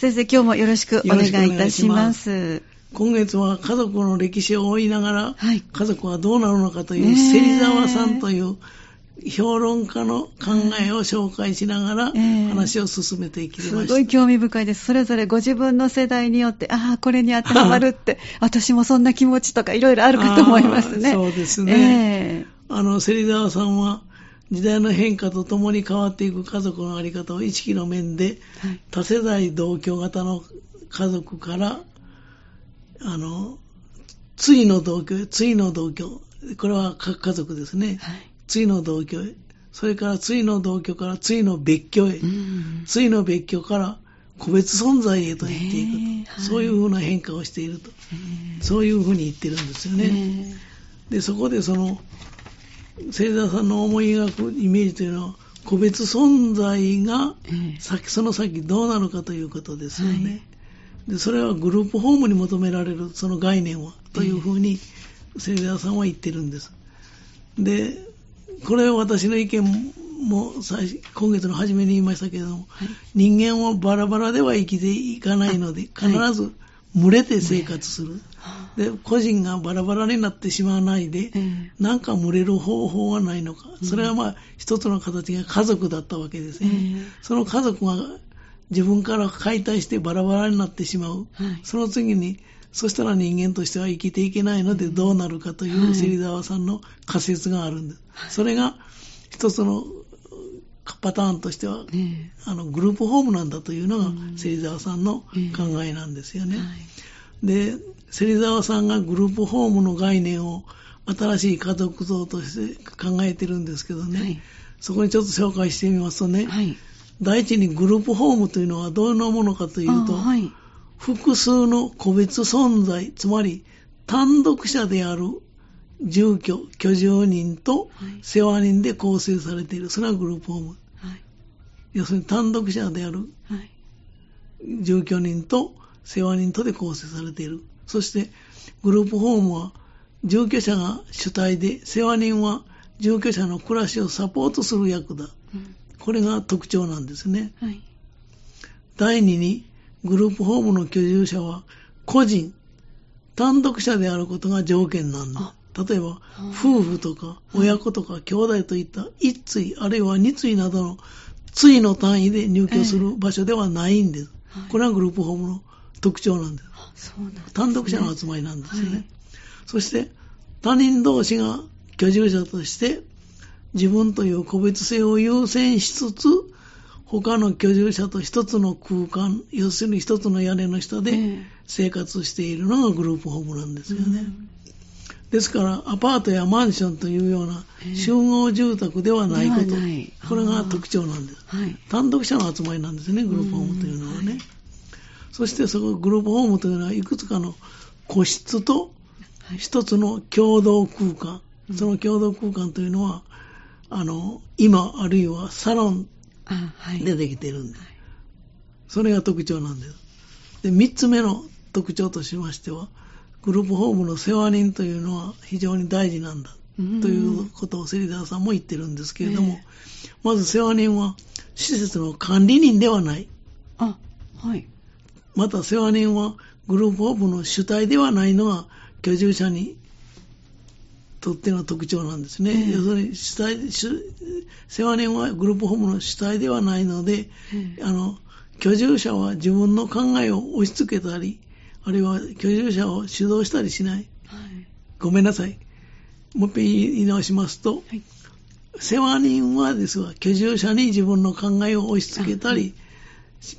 先生、今日もよろしくお願いいたします。今月は家族の歴史を追いながら、はい、家族はどうなるのかという芹沢さんという評論家の考えを紹介しながら話を進めていきました、すごい興味深いです。それぞれご自分の世代によって、ああ、これに当てはまるって、私もそんな気持ちとかいろいろあるかと思いますね。そうですね。えー、あの、芹沢さんは、時代の変化とともに変わっていく家族の在り方を意識の面で、はい、多世代同居型の家族から、あの、対の同居、対の同居、これは各家族ですね。はい。対の同居へ、それから対の同居から対の別居へ、対の別居から個別存在へと言っていくと、ねはい、そういうふうな変化をしていると、そういうふうに言ってるんですよね。で、そこでその、星座さんの思い描くイメージというのは、個別存在が先、その先どうなるかということですよね。はい、でそれはグループホームに求められるその概念はというふうに、星座さんは言ってるんです。で、これは私の意見も今月の初めに言いましたけれども、はい、人間はバラバラでは生きていかないので、必ず群れて生活する。で、個人がバラバラになってしまわないで、なんか群れる方法はないのか。それはまあ、一つの形が家族だったわけですね。その家族が自分から解体してバラバラになってしまう。その次に、そしたら人間としては生きていけないのでどうなるかという芹沢さんの仮説があるんです。それが一つのパターンとしては、あのグループホームなんだというのが芹沢さんの考えなんですよね。で、芹沢さんがグループホームの概念を新しい家族像として考えてるんですけどね、はい、そこにちょっと紹介してみますとね、はい、第一にグループホームというのはどんなものかというと、はい、複数の個別存在、つまり単独者である住居、居住人と世話人で構成されている。それはグループホーム。はい、要するに単独者である住居人と世話人とで構成されている。そしてグループホームは住居者が主体で世話人は住居者の暮らしをサポートする役だ。うん、これが特徴なんですね。はい、第二にグループホームの居住者は個人、単独者であることが条件なんだ。例えば、夫婦とか親子とか兄弟といった一対あるいは二対などの対の単位で入居する場所ではないんです。これはグループホームの特徴なんです。単独者の集まりなんですよね。はい、そして、他人同士が居住者として自分という個別性を優先しつつ、他の居住者と一つの空間、要するに一つの屋根の下で生活しているのがグループホームなんですよね。ですから、アパートやマンションというような集合住宅ではないこと、これが特徴なんです、はい。単独者の集まりなんですね、グループホームというのはね。そしてそのグループホームというのはいくつかの個室と一つの共同空間、その共同空間というのは、あの、今あるいはサロンでできてるんで、はい、それが特徴なんです。で、三つ目の特徴としましては、グループホームの世話人というのは非常に大事なんだということを芹沢さんも言ってるんですけれども、えー、まず世話人は施設の管理人ではない。あ、はい。また世話人はグループホームの主体ではないのが居住者にとっての特徴なんですね。えー、要するに主体世話人はグループホームの主体ではないので、えー、あの居住者は自分の考えを押し付けたり、あるいは居住者を主導したりしない。はい、ごめんなさい。もう一遍言い直しますと、はい、世話人はですが、居住者に自分の考えを押し付けたり、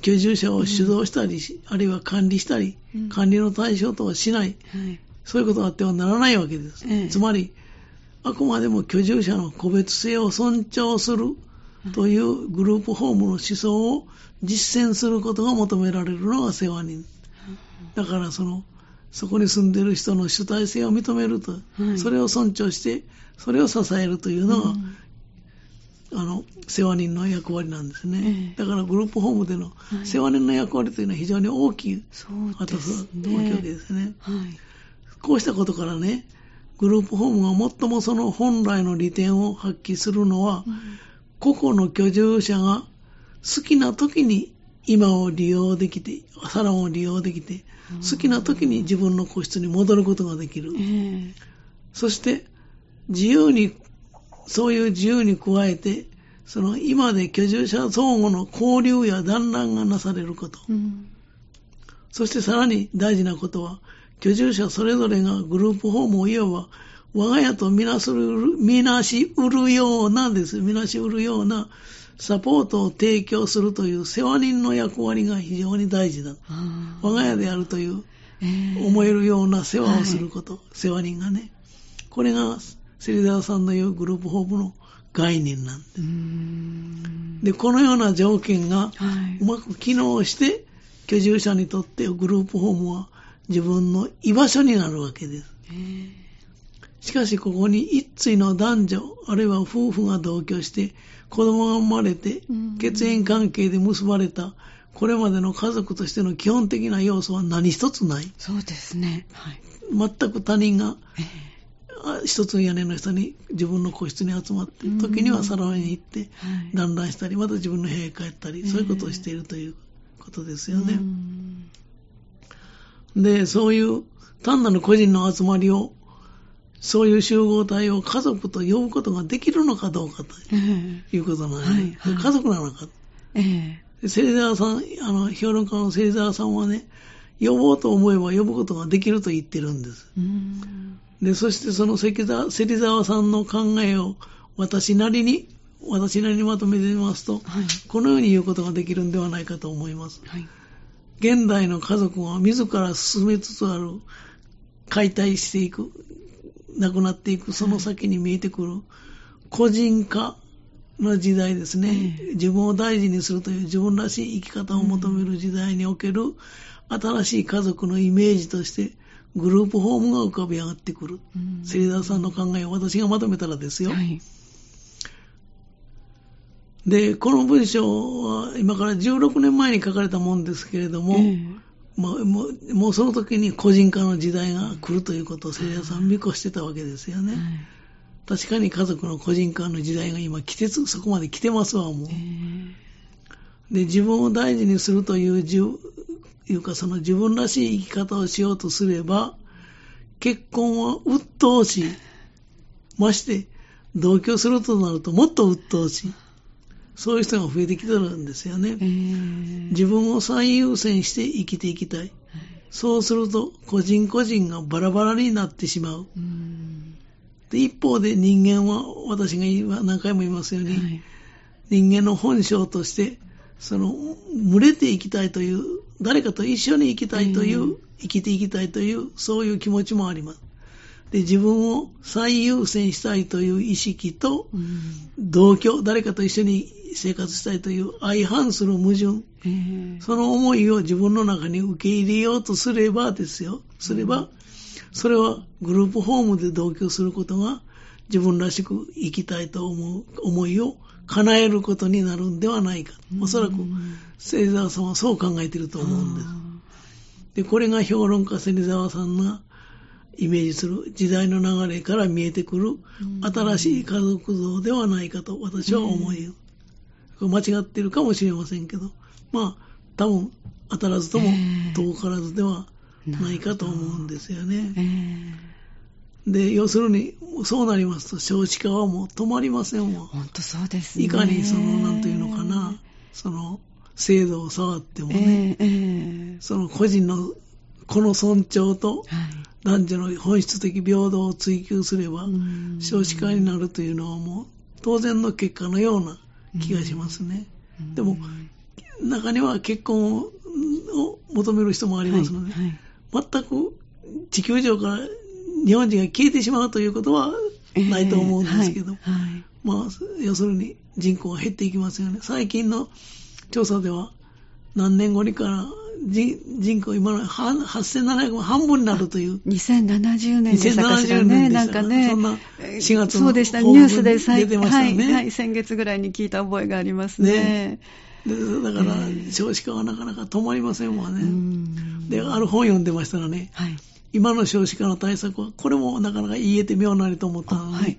居住者を主導したり、うん、あるいは管理したり、うん、管理の対象とはしない。はい。そういうことがあってはならないわけです。ええ、つまり、あくまでも居住者の個別性を尊重するというグループホームの思想を実践することが求められるのが世話人。だからその、そこに住んでる人の主体性を認めると、はい、それを尊重して、それを支えるというのが、うん、あの、世話人の役割なんですね。えだからグループホームでの世話人の役割というのは非常に大きい、果たすわけですね。はい。こうしたことからね、グループホームが最もその本来の利点を発揮するのは、うん、個々の居住者が好きな時に今を利用できて、サロンを利用できて、好きな時に自分の個室に戻ることができる。ええ。そして、自由に、そういう自由に加えて、その今で居住者相互の交流や団らんがなされること。うんそしてさらに大事なことは、居住者それぞれがグループホームをいわば、我が家とみなする、みなしうるようなです。みなしうるようなサポートを提供するという世話人の役割が非常に大事だ。あ我が家であるというええ思えるような世話をすること、世話人がね。これが芹沢さんの言うグループホームの概念なんでうーんで、このような条件がはいうまく機能して、居住者にとってグループホームは自分の居場所になるわけです。ええしかしここに一対の男女、あるいは夫婦が同居して、子供が生まれてうん、血縁関係で結ばれた、これまでの家族としての基本的な要素は何一つない。そうですね。はい。全く他人が一つの屋根の下に自分の個室に集まってうん、時にはサロンに行って。団らんしたり、また自分の部屋へ帰ったり、ええそういうことをしているということですようね。ん。で、そういう単なる個人の集まりを、そういう集合体を家族と呼ぶことができるのかどうかとええいうことなんで、はい。はい。家族なのか。ええ。芹沢さん、あの、評論家の芹沢さんはね、呼ぼうと思えば呼ぶことができると言ってるんです。うんで、そしてその芹沢芹沢さんの考えを私なりに、私なりにまとめてみますと、はい。このように言うことができるんではないかと思います。はい。現代の家族が自ら進めつつある解体していく、なくなっていく、その先に見えてくる個人化の時代ですね。え自分を大事にするという自分らしい生き方を求める時代における新しい家族のイメージとしてグループホームが浮かび上がってくる。うん芹沢さんの考えを私がまとめたらですよ。はい。で、この文章は今から16年前に書かれたもんですけれども、えまあ、もうもうその時に個人化の時代が来るということを芹沢さん見越してたわけですよね。えはい確かに家族の個人化の時代が今来てつ、そこまで来てますわ、もうえ。えで、自分を大事にするという、いうか、その自分らしい生き方をしようとすれば、結婚は鬱陶しい。まして、同居するとなるともっと鬱陶しい。そういう人が増えてきてるんですよね。ええ自分を最優先して生きていきたい。そうすると、個人個人がバラバラになってしまう。うんで一方で人間は、私が何回も言いますように、はい人間の本性として、その、群れていきたいという、誰かと一緒に生きたいという、うん。生きていきたいという、そういう気持ちもあります。で、自分を最優先したいという意識と、うん。同居、誰かと一緒に生活したいという相反する矛盾、ええ。その思いを自分の中に受け入れようとすればですよ。すれば、それはグループホームで同居することが自分らしく生きたいと思う思いを叶えることになるんではないか。おそらく、芹沢さんはそう考えていると思うんです。で、これが評論家芹沢さんがイメージする時代の流れから見えてくる新しい家族像ではないかと私は思い、間違ってるかもしれませんけど、まあ、多分当たらずともええ。遠からずではないかと思うんですよね。ええで、要するに、そうなりますと少子化はもう止まりませんわ。本当そうですね。いかにその、なんというのかな、その、制度を触ってもえね、えええその個人のこの尊重とはい。男女の本質的平等を追求すれば、うん少子化になるというのはもう当然の結果のような気がしますね。うんでも、中には結婚をを求める人もありますので、はいはい全く地球上から日本人が消えてしまうということはないと思うんですけど、ええはいはいまあ、要するに人口が減っていきますよね。最近の調査では何年後にから人人口今の半8700万半分になるという2070年でしたかしら2070ね。なんかね。そんな4月のそうでした。ニュースで最出てましたよねはい、はい、先月ぐらいに聞いた覚えがありますね。でだからええ少子化はなかなか止まりませんわうね。んで、ある本読んでましたらね、はい。今の少子化の対策は、これもなかなか言えて妙なりと思ったので、はい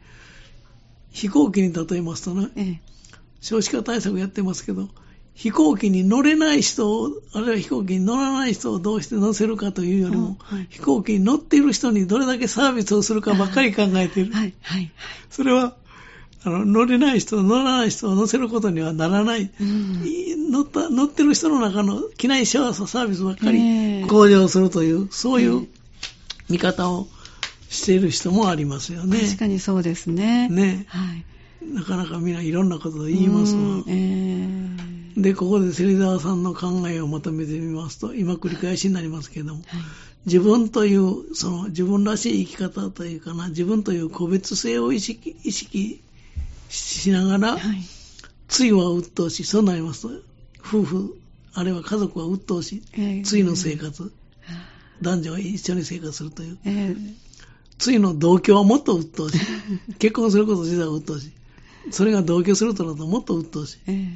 飛行機に例えますとね、ええ少子化対策やってますけど、飛行機に乗れない人を、あるいは飛行機に乗らない人をどうして乗せるかというよりも、はい、飛行機に乗っている人にどれだけサービスをするかばっかり考えている。はい、はい。それは、あの、乗れない人、乗らない人を乗せることにはならない。うん、乗った、乗ってる人の中の機内シャワーサービスばっかり向上するという、そういう見方をしている人もありますよね。確かにそうですね。ね。はい。なかなかみんないろんなことを言いますわ。えー、で、ここで芹沢さんの考えをまとめてみますと、今繰り返しになりますけれども、はい、自分という、その自分らしい生き方というかな、自分という個別性を意識意識しながら、はい、ついは鬱陶しい。そうなりますと、夫婦、あるいは家族は鬱陶しい。えー、ついの生活、男女は一緒に生活するという。えー、ついの同居はもっと鬱陶しい。結婚すること自体は鬱陶しい。それが同居するとなるともっと鬱陶しい。えー、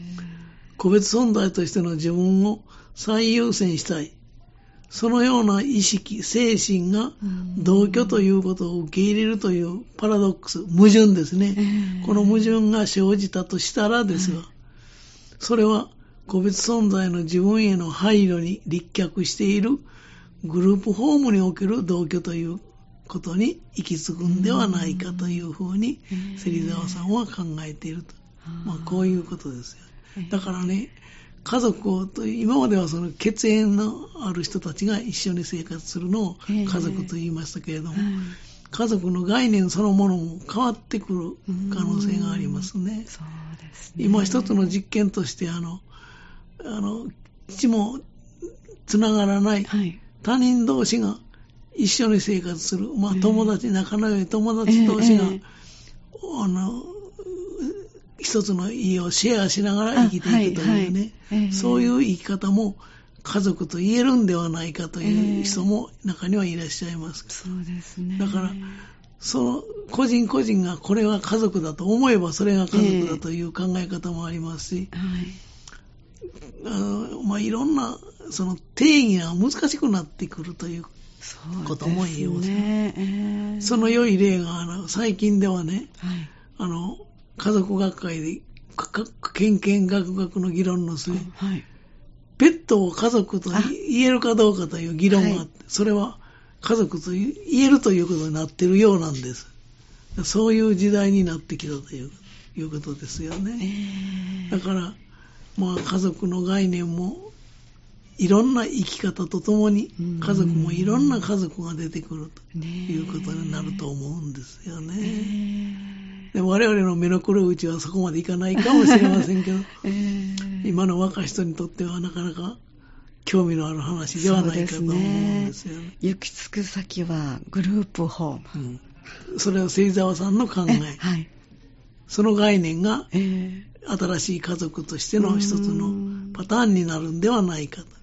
個別存在としての自分を最優先したい。そのような意識、精神が同居ということを受け入れるというパラドックス、矛盾ですね。えー、この矛盾が生じたとしたらですが、それは個別存在の自分への配慮に立脚しているグループホームにおける同居ということに行き着くんではないかというふうに芹沢さんは考えていると。まあこういうことですよ。だからね、家族をと、今まではその血縁のある人たちが一緒に生活するのを家族と言いましたけれども、家族の概念そのものも変わってくる可能性がありますね。そうですね。今一つの実験として、あの、あの、父もつながらない他人同士が一緒に生活する、まあ、友達、仲の良い友達同士が、えー、あの、一つの家をシェアしながら生きていくというね、はいはい、そういう生き方も家族と言えるんではないかという人も中にはいらっしゃいます。そうですね。だから、その個人個人がこれは家族だと思えばそれが家族だという考え方もありますし、えー、はい、あのまあ、いろんなその定義が難しくなってくるということも言いますね。そ、えー、その良い例が、あの、最近ではね、はい、あの、家族学会で、県県学学の議論の末、はい、ペットを家族と言えるかどうかという議論があって、はい、それは家族と言えるということになっているようなんです。そういう時代になってきたといういうことですよね。えー、だから、まあ家族の概念もいろんな生き方とともに家族もいろんな家族が出てくるということになると思うんですよね。で我々の目の黒いうちはそこまでいかないかもしれませんけど、今の若い人にとってはなかなか興味のある話ではないかと思うんですよね。ね行き着く先はグループホーム。うん、それは芹沢さんの考え。はい、その概念が、新しい家族としての一つのパターンになるんではないかと。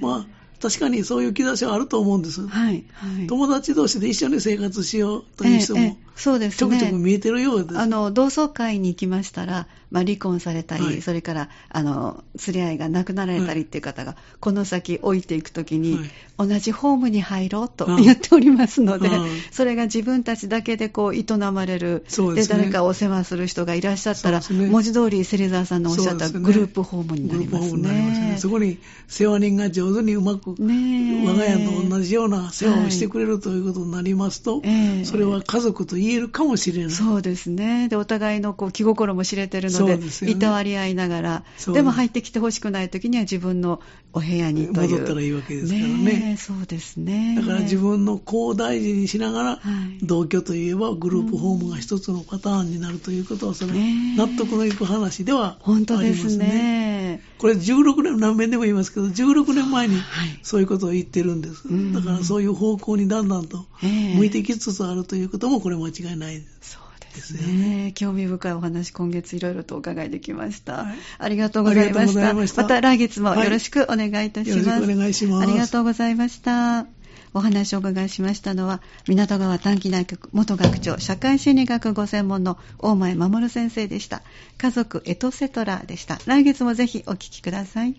まあ、確かにそういう兆しはあると思うんです。はい。はい、友達同士で一緒に生活しようという人も、ええ、そうですね。ちょくちょく見えてるようです。あの、同窓会に行きましたら、まあ、離婚されたり、はい、それから、あの、連れ合いが亡くなられたりっていう方が、はい、この先置いていくときに、同じホームに入ろうと言っておりますので、それが自分たちだけでこう、営まれる、で、ね、誰かお世話する人がいらっしゃったら、ね、文字通り芹沢さんのおっしゃったグループホームになりますね。グループホームになりますね。そこに世話人が上手にうまく、ね、我が家と同じような世話をしてくれるということになりますと、はい、それは家族と言えるかもしれない。そうですね。で、お互いのこう気心も知れてるので、でいたわり合いながら、でも入ってきてほしくないときには自分のお部屋にという。戻ったらいいわけですからね。ねそうですね。だから自分の子を大事にしながら、はい、同居といえばグループホームが一つのパターンになるということは、それ、納得のいく話ではありますね。本当ですね。これ16年、何遍でも言いますけど、16年前にそういうことを言ってるんです。はい、だからそういう方向にだんだんと向いてきつつあるということも、これ間違いない。そうですね。興味深いお話、今月いろいろとお伺いできました。はい、ありがとうございました。ましたまた来月もよろしくお願いいたします。はい、よろしくお願いします。ありがとうございました。お話をお伺いしましたのは、港川短期内閣元学長、社会心理学ご専門の大前守先生でした。家族エトセトラでした。来月もぜひお聞きください。